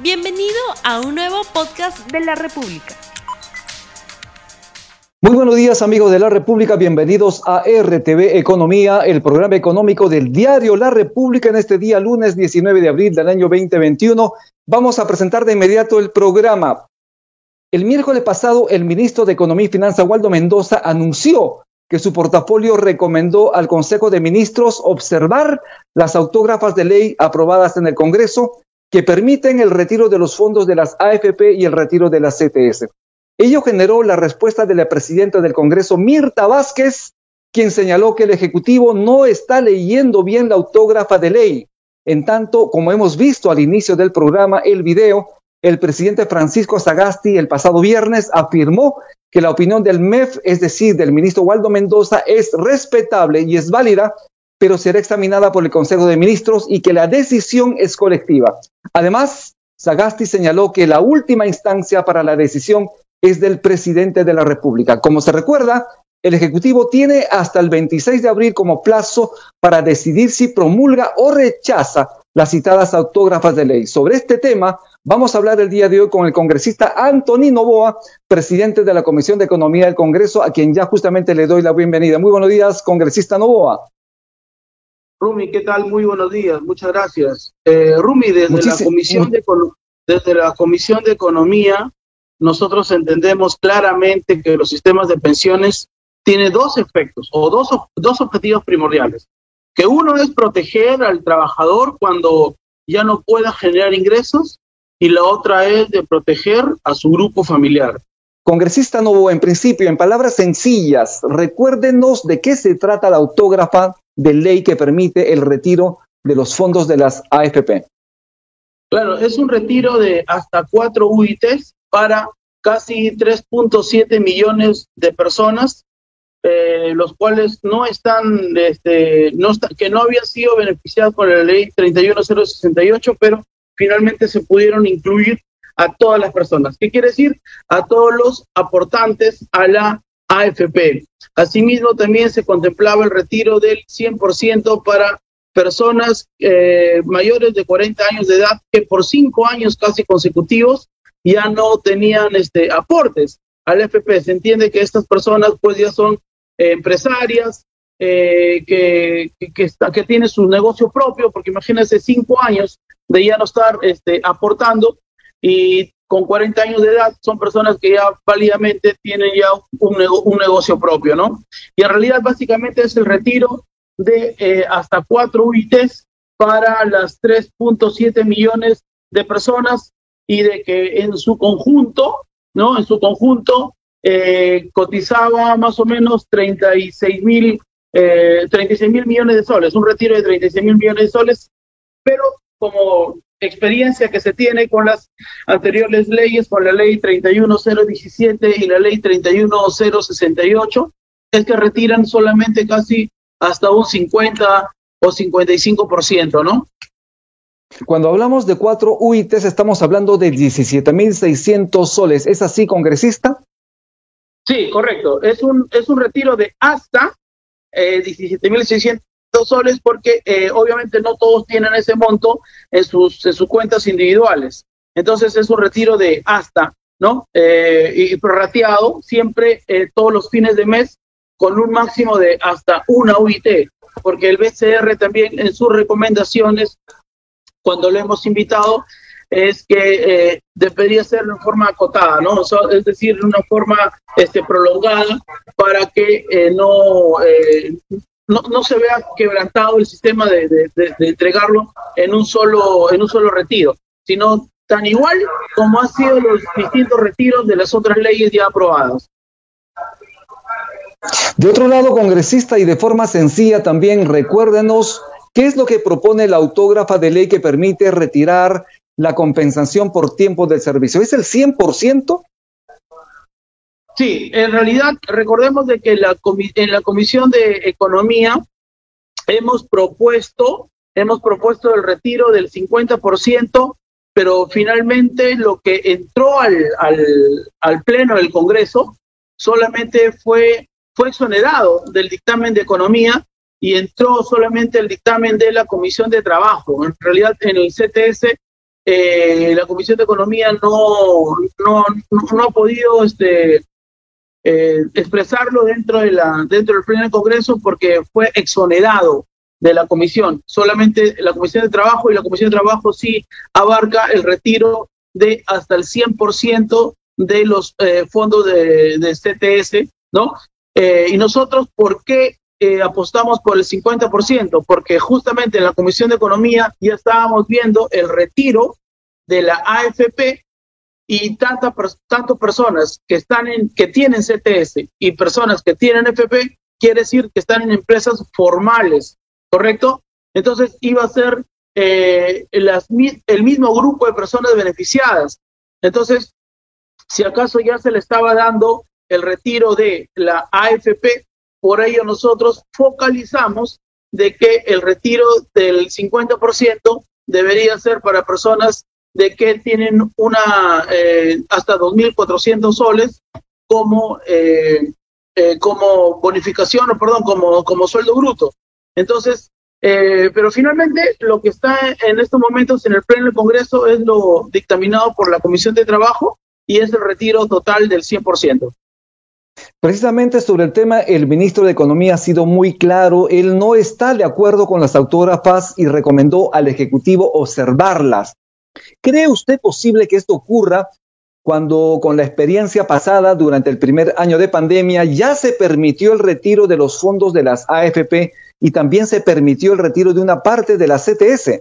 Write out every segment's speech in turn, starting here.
Bienvenido a un nuevo podcast de la República. Muy buenos días amigos de la República, bienvenidos a RTV Economía, el programa económico del diario La República en este día lunes 19 de abril del año 2021. Vamos a presentar de inmediato el programa. El miércoles pasado el ministro de Economía y Finanzas, Waldo Mendoza, anunció que su portafolio recomendó al Consejo de Ministros observar las autógrafas de ley aprobadas en el Congreso que permiten el retiro de los fondos de las AFP y el retiro de las CTS. Ello generó la respuesta de la presidenta del Congreso, Mirta Vázquez, quien señaló que el Ejecutivo no está leyendo bien la autógrafa de ley. En tanto, como hemos visto al inicio del programa, el video, el presidente Francisco Sagasti el pasado viernes afirmó que la opinión del MEF, es decir, del ministro Waldo Mendoza, es respetable y es válida, pero será examinada por el Consejo de Ministros y que la decisión es colectiva. Además, Sagasti señaló que la última instancia para la decisión es del presidente de la República. Como se recuerda, el Ejecutivo tiene hasta el 26 de abril como plazo para decidir si promulga o rechaza las citadas autógrafas de ley. Sobre este tema, vamos a hablar el día de hoy con el congresista Antonino Boa, presidente de la Comisión de Economía del Congreso, a quien ya justamente le doy la bienvenida. Muy buenos días, congresista Novoa. Rumi, ¿qué tal? Muy buenos días, muchas gracias. Eh, Rumi, desde la, comisión de, desde la Comisión de Economía, nosotros entendemos claramente que los sistemas de pensiones tienen dos efectos o dos, dos objetivos primordiales. Que uno es proteger al trabajador cuando ya no pueda generar ingresos y la otra es de proteger a su grupo familiar. Congresista Novo, en principio, en palabras sencillas, recuérdenos de qué se trata la autógrafa de ley que permite el retiro de los fondos de las AFP. Claro, es un retiro de hasta cuatro UITs para casi 3.7 millones de personas, eh, los cuales no están, este, no que no habían sido beneficiados por la ley 31068, pero finalmente se pudieron incluir a todas las personas. ¿Qué quiere decir? A todos los aportantes a la AFP. Asimismo, también se contemplaba el retiro del 100% para personas eh, mayores de 40 años de edad que por cinco años casi consecutivos ya no tenían este, aportes al AFP. Se entiende que estas personas pues ya son eh, empresarias, eh, que, que, que, tienen su negocio propio, porque imagínense cinco años de ya no estar este, aportando y con 40 años de edad son personas que ya válidamente tienen ya un, negocio propio, ¿no? Y en realidad básicamente es el retiro de eh, hasta cuatro UITs para las 3.7 millones de personas y de que en su conjunto, ¿no? En su conjunto eh, cotizaba más o menos 36 mil eh, 36 mil millones de soles, un retiro de 36 mil millones de soles, pero como experiencia que se tiene con las anteriores leyes, con la ley 31017 y la ley 31068, es que retiran solamente casi hasta un 50 o 55%, ¿no? Cuando hablamos de cuatro UITs, estamos hablando de 17.600 soles. ¿Es así, congresista? Sí, correcto. Es un, es un retiro de hasta eh, 17.600 soles porque eh, obviamente no todos tienen ese monto en sus, en sus cuentas individuales. Entonces es un retiro de hasta, ¿no? Eh, y prorrateado siempre eh, todos los fines de mes con un máximo de hasta una UIT, porque el BCR también en sus recomendaciones, cuando lo hemos invitado, es que debería ser una forma acotada, ¿no? es decir, de una forma este, prolongada para que no, no, no se vea quebrantado el sistema de, de, entregarlo en un solo en un solo retiro, sino tan igual como han sido los distintos retiros de las otras leyes ya aprobadas. De otro lado, congresista, y de forma sencilla también, recuérdenos qué es lo que propone la autógrafa de ley que permite retirar la compensación por tiempo del servicio. ¿Es el 100%? Sí, en realidad recordemos de que la en la Comisión de Economía hemos propuesto, hemos propuesto el retiro del 50%, pero finalmente lo que entró al, al, al Pleno del Congreso solamente fue, fue exonerado del dictamen de Economía y entró solamente el dictamen de la Comisión de Trabajo. En realidad en el CTS eh, la Comisión de Economía no, no, no, ha podido este, eh, expresarlo dentro, de la, dentro del pleno del Congreso porque fue exonerado de la comisión. Solamente la Comisión de Trabajo y la Comisión de Trabajo sí abarca el retiro de hasta el 100% de los eh, fondos de, de, CTS, ¿no? y nosotros, ¿por qué apostamos por el 50%? Porque justamente en la Comisión de Economía ya estábamos viendo el retiro de la AFP y tanta, tanto personas que están en, que tienen CTS y personas que tienen FP, quiere decir que están en empresas formales, ¿correcto? Entonces iba a ser eh, las, el mismo grupo de personas beneficiadas. Entonces, si acaso ya se le estaba dando el retiro de la AFP, por ello nosotros focalizamos de que el retiro del 50% debería ser para personas de que tienen una eh, hasta 2.400 soles como, eh, eh, como bonificación, perdón, como, como sueldo bruto. Entonces, pero finalmente lo que está en estos momentos en el pleno del Congreso es lo dictaminado por la Comisión de Trabajo y es el retiro total del 100%. Precisamente sobre el tema, el ministro de Economía ha sido muy claro. Él no está de acuerdo con las autógrafas y recomendó al Ejecutivo observarlas. ¿Cree usted posible que esto ocurra cuando con la experiencia pasada durante el primer año de pandemia ya se permitió el retiro de los fondos de las AFP y también se permitió el retiro de una parte de la CTS?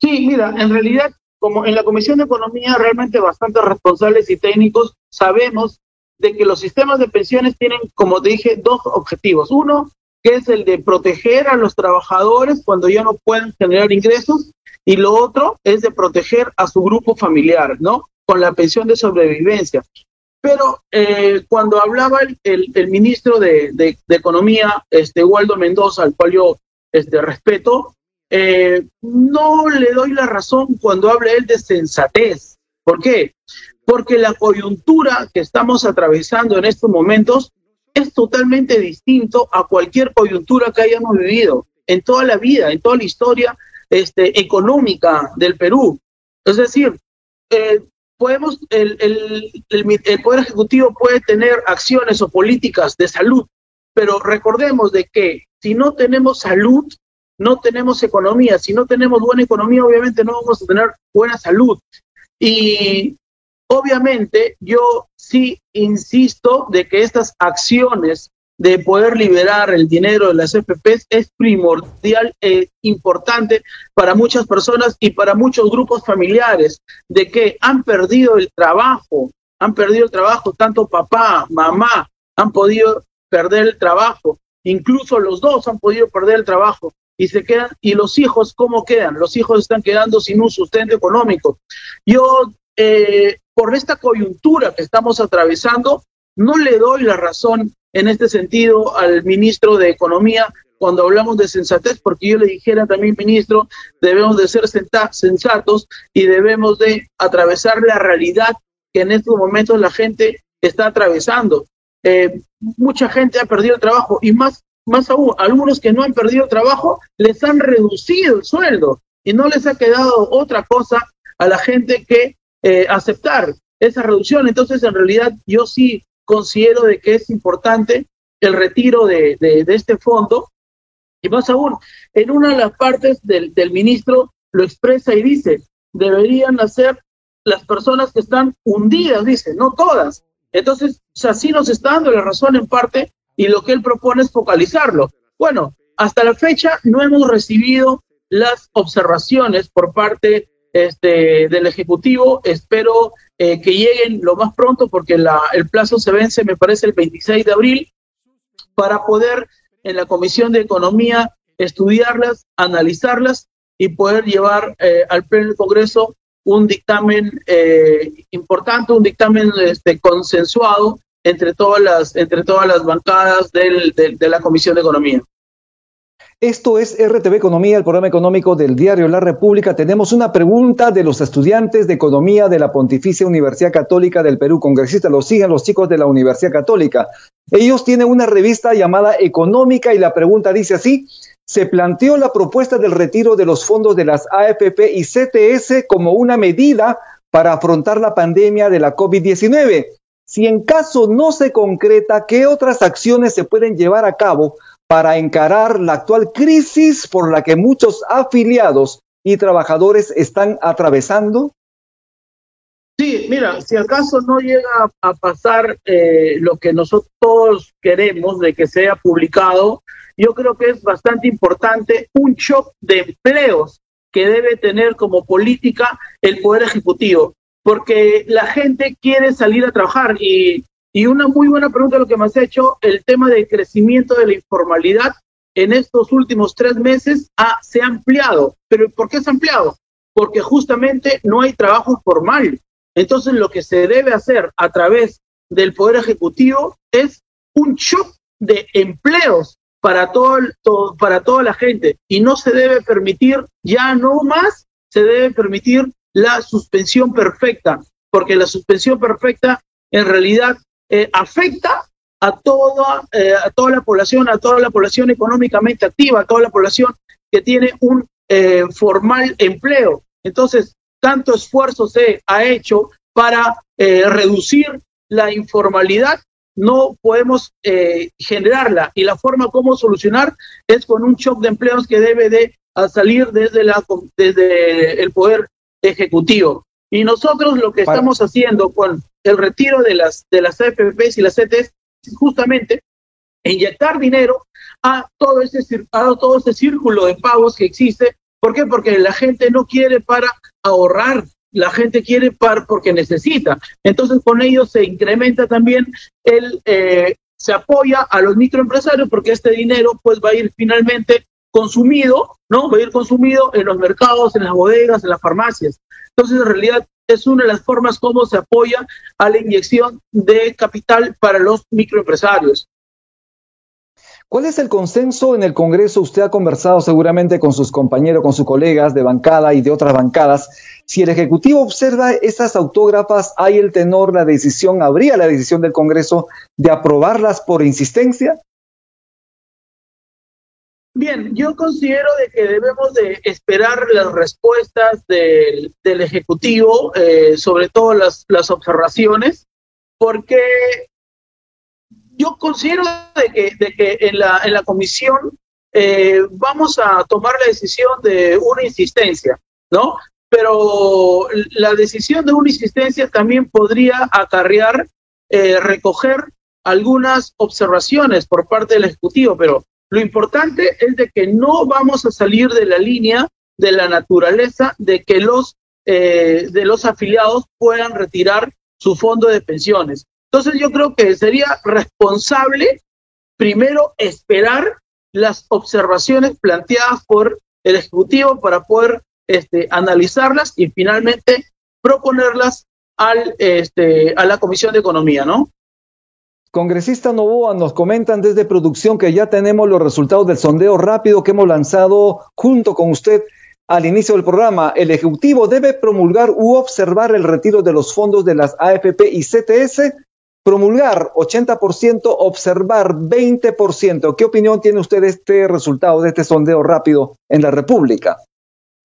Sí, mira, en realidad, como en la Comisión de Economía realmente bastante responsables y técnicos, sabemos de que los sistemas de pensiones tienen, como te dije, dos objetivos. Uno, que es el de proteger a los trabajadores cuando ya no pueden generar ingresos, y lo otro es de proteger a su grupo familiar, ¿no? Con la pensión de sobrevivencia. Pero eh, cuando hablaba el, el, ministro de, de, Economía, este Waldo Mendoza, al cual yo este, respeto, eh, no le doy la razón cuando habla él de sensatez. ¿Por qué? Porque la coyuntura que estamos atravesando en estos momentos es totalmente distinto a cualquier coyuntura que hayamos vivido en toda la vida, en toda la historia este, económica del Perú. Es decir, eh, podemos, el, el, el, Poder Ejecutivo puede tener acciones o políticas de salud, pero recordemos de que si no tenemos salud, no tenemos economía. Si no tenemos buena economía, obviamente no vamos a tener buena salud. Y obviamente yo sí insisto de que estas acciones de poder liberar el dinero de las FPs es primordial e importante para muchas personas y para muchos grupos familiares, de que han perdido el trabajo, han perdido el trabajo, tanto papá, mamá, han podido perder el trabajo, incluso los dos han podido perder el trabajo y se quedan, y los hijos, ¿cómo quedan? Los hijos están quedando sin un sustento económico. Yo, eh, por esta coyuntura que estamos atravesando, no le doy la razón en este sentido al ministro de Economía cuando hablamos de sensatez, porque yo le dijera también, ministro, debemos de ser sensatos y debemos de atravesar la realidad que en estos momentos la gente está atravesando. Eh, mucha gente ha perdido el trabajo y más, más aún, algunos que no han perdido el trabajo les han reducido el sueldo y no les ha quedado otra cosa a la gente que eh, aceptar esa reducción. Entonces, en realidad, yo sí considero de que es importante el retiro de, este fondo. Y más aún, en una de las partes del ministro lo expresa y dice, deberían hacer las personas que están hundidas, dice, no todas. Entonces, así nos está dando la razón en parte y lo que él propone es focalizarlo. Bueno, hasta la fecha no hemos recibido las observaciones por parte este, del Ejecutivo. Espero eh, que lleguen lo más pronto porque la, el plazo se vence, me parece, el 26 de abril, para poder en la Comisión de Economía estudiarlas, analizarlas y poder llevar eh, al Pleno del Congreso un dictamen eh, importante, un dictamen este, consensuado entre todas las, entre todas las bancadas del, de la Comisión de Economía. Esto es RTV Economía, el programa económico del diario La República. Tenemos una pregunta de los estudiantes de Economía de la Pontificia Universidad Católica del Perú. Congresistas, lo siguen los chicos de la Universidad Católica. Ellos tienen una revista llamada Económica y la pregunta dice así, se planteó la propuesta del retiro de los fondos de las AFP y CTS como una medida para afrontar la pandemia de la COVID-19. Si en caso no se concreta, ¿qué otras acciones se pueden llevar a cabo para encarar la actual crisis por la que muchos afiliados y trabajadores están atravesando? Sí, mira, si acaso no llega a pasar eh, lo que nosotros todos queremos de que sea publicado, yo creo que es bastante importante un shock de empleos que debe tener como política el Poder Ejecutivo, porque la gente quiere salir a trabajar y, y una muy buena pregunta lo que me has hecho, el tema del crecimiento de la informalidad en estos últimos tres meses ha, se ha ampliado. ¿Pero por qué se ha ampliado? Porque justamente no hay trabajo formal. Entonces, lo que se debe hacer a través del Poder Ejecutivo es un shock de empleos para, todo, para toda la gente y no se debe permitir, ya no más, se debe permitir la suspensión perfecta, porque la suspensión perfecta en realidad eh, afecta a toda, eh, a toda la población, a toda la población económicamente activa, a toda la población que tiene un eh, formal empleo. Entonces, tanto esfuerzo se ha hecho para eh, reducir la informalidad, no podemos generarla. Y la forma como solucionar es con un shock de empleos que debe de salir desde, la, desde el poder ejecutivo. Y nosotros lo que estamos haciendo con el retiro de las, de las AFPs y las CTs justamente inyectar dinero a todo, ese, a todo ese círculo de pagos que existe. ¿Por qué? Porque la gente no quiere para ahorrar, la gente quiere par porque necesita. Entonces con ello se incrementa también el, eh, se apoya a los microempresarios porque este dinero pues va a ir finalmente consumido, ¿no? Va a ir consumido en los mercados, en las bodegas, en las farmacias. Entonces en realidad es una de las formas como se apoya a la inyección de capital para los microempresarios. ¿Cuál es el consenso en el Congreso? Usted ha conversado seguramente con sus compañeros, con sus colegas de bancada y de otras bancadas. Si el Ejecutivo observa esas autógrafas, ¿hay el tenor, la decisión, habría la decisión del Congreso de aprobarlas por insistencia? Bien, yo considero de que debemos de esperar las respuestas del, Ejecutivo, eh, sobre todo las, las observaciones, porque yo considero de que, de que en, la, en la comisión eh, vamos a tomar la decisión de una insistencia, ¿no? Pero la decisión de una insistencia también podría acarrear eh, recoger algunas observaciones por parte del Ejecutivo, pero lo importante es de que no vamos a salir de la línea de la naturaleza de que los, eh, de los afiliados puedan retirar su fondo de pensiones. Entonces yo creo que sería responsable primero esperar las observaciones planteadas por el Ejecutivo para poder este, analizarlas y finalmente proponerlas al, este, a la Comisión de Economía, ¿no? Congresista Novoa, nos comentan desde producción que ya tenemos los resultados del sondeo rápido que hemos lanzado junto con usted al inicio del programa. El Ejecutivo debe promulgar u observar el retiro de los fondos de las AFP y CTS promulgar 80%, observar 20%. ¿Qué opinión tiene usted de este resultado, de este sondeo rápido en la República?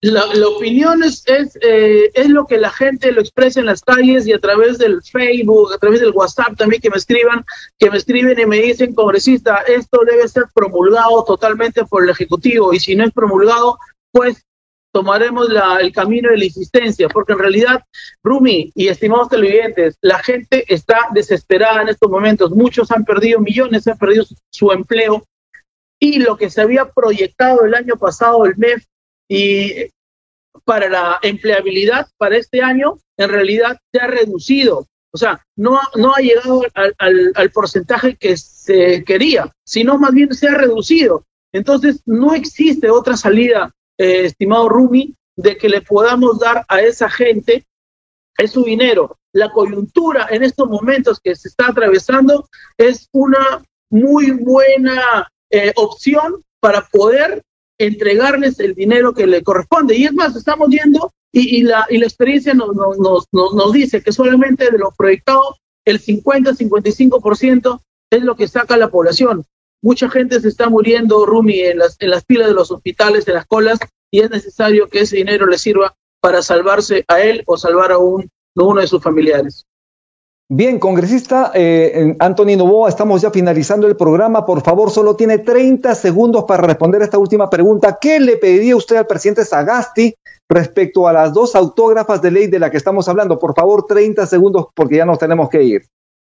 La, opinión es, eh, es, lo que la gente lo expresa en las calles y a través del Facebook, a través del WhatsApp también que me escriban, que me escriben y me dicen, congresista, esto debe ser promulgado totalmente por el Ejecutivo y si no es promulgado, pues tomaremos la, el camino de la insistencia, porque en realidad, Rumi y estimados televidentes, la gente está desesperada en estos momentos. Muchos han perdido millones, han perdido su, empleo y lo que se había proyectado el año pasado, el MEF, y para la empleabilidad para este año, en realidad se ha reducido. O sea, no, no ha llegado al, al, porcentaje que se quería, sino más bien se ha reducido. Entonces, no existe otra salida eh, estimado Rumi, de que le podamos dar a esa gente es su dinero. La coyuntura en estos momentos que se está atravesando es una muy buena eh, opción para poder entregarles el dinero que le corresponde. Y es más, estamos viendo y, la, y la experiencia nos, nos, nos, nos dice que solamente de lo proyectado, el 50-55% es lo que saca la población. mucha gente se está muriendo, Rumi, en las, en las filas de los hospitales, en las colas, y es necesario que ese dinero le sirva para salvarse a él o salvar a un, uno de sus familiares. Bien, congresista eh, Anthony Novoa, estamos ya finalizando el programa. Por favor, solo tiene 30 segundos para responder a esta última pregunta. ¿Qué le pediría usted al presidente Sagasti respecto a las dos autógrafas de ley de la que estamos hablando? Por favor, 30 segundos porque ya nos tenemos que ir.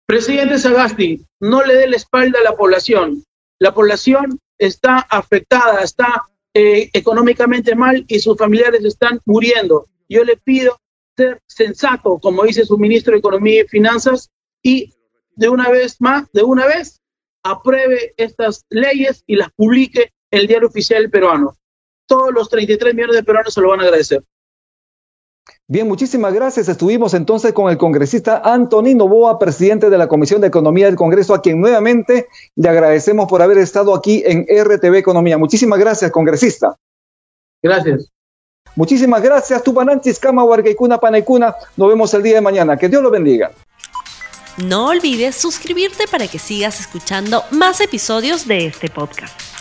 Presidente Sagasti, no le dé la espalda a la población. La población está afectada, está eh, económicamente mal y sus familiares están muriendo. Yo le pido ser sensato, como dice su ministro de Economía y Finanzas, y de una vez más, de una vez, apruebe estas leyes y las publique en el diario oficial peruano. Todos los 33 millones de peruanos se lo van a agradecer. Bien, muchísimas gracias. Estuvimos entonces con el congresista Antonino Boa, presidente de la Comisión de Economía del Congreso, a quien nuevamente le agradecemos por haber estado aquí en RTV Economía. Muchísimas gracias, congresista. Gracias. Muchísimas gracias, Tupananchis, Kama, Huargaicuna, Panaicuna. Nos vemos el día de mañana. Que Dios lo bendiga. No olvides suscribirte para que sigas escuchando más episodios de este podcast.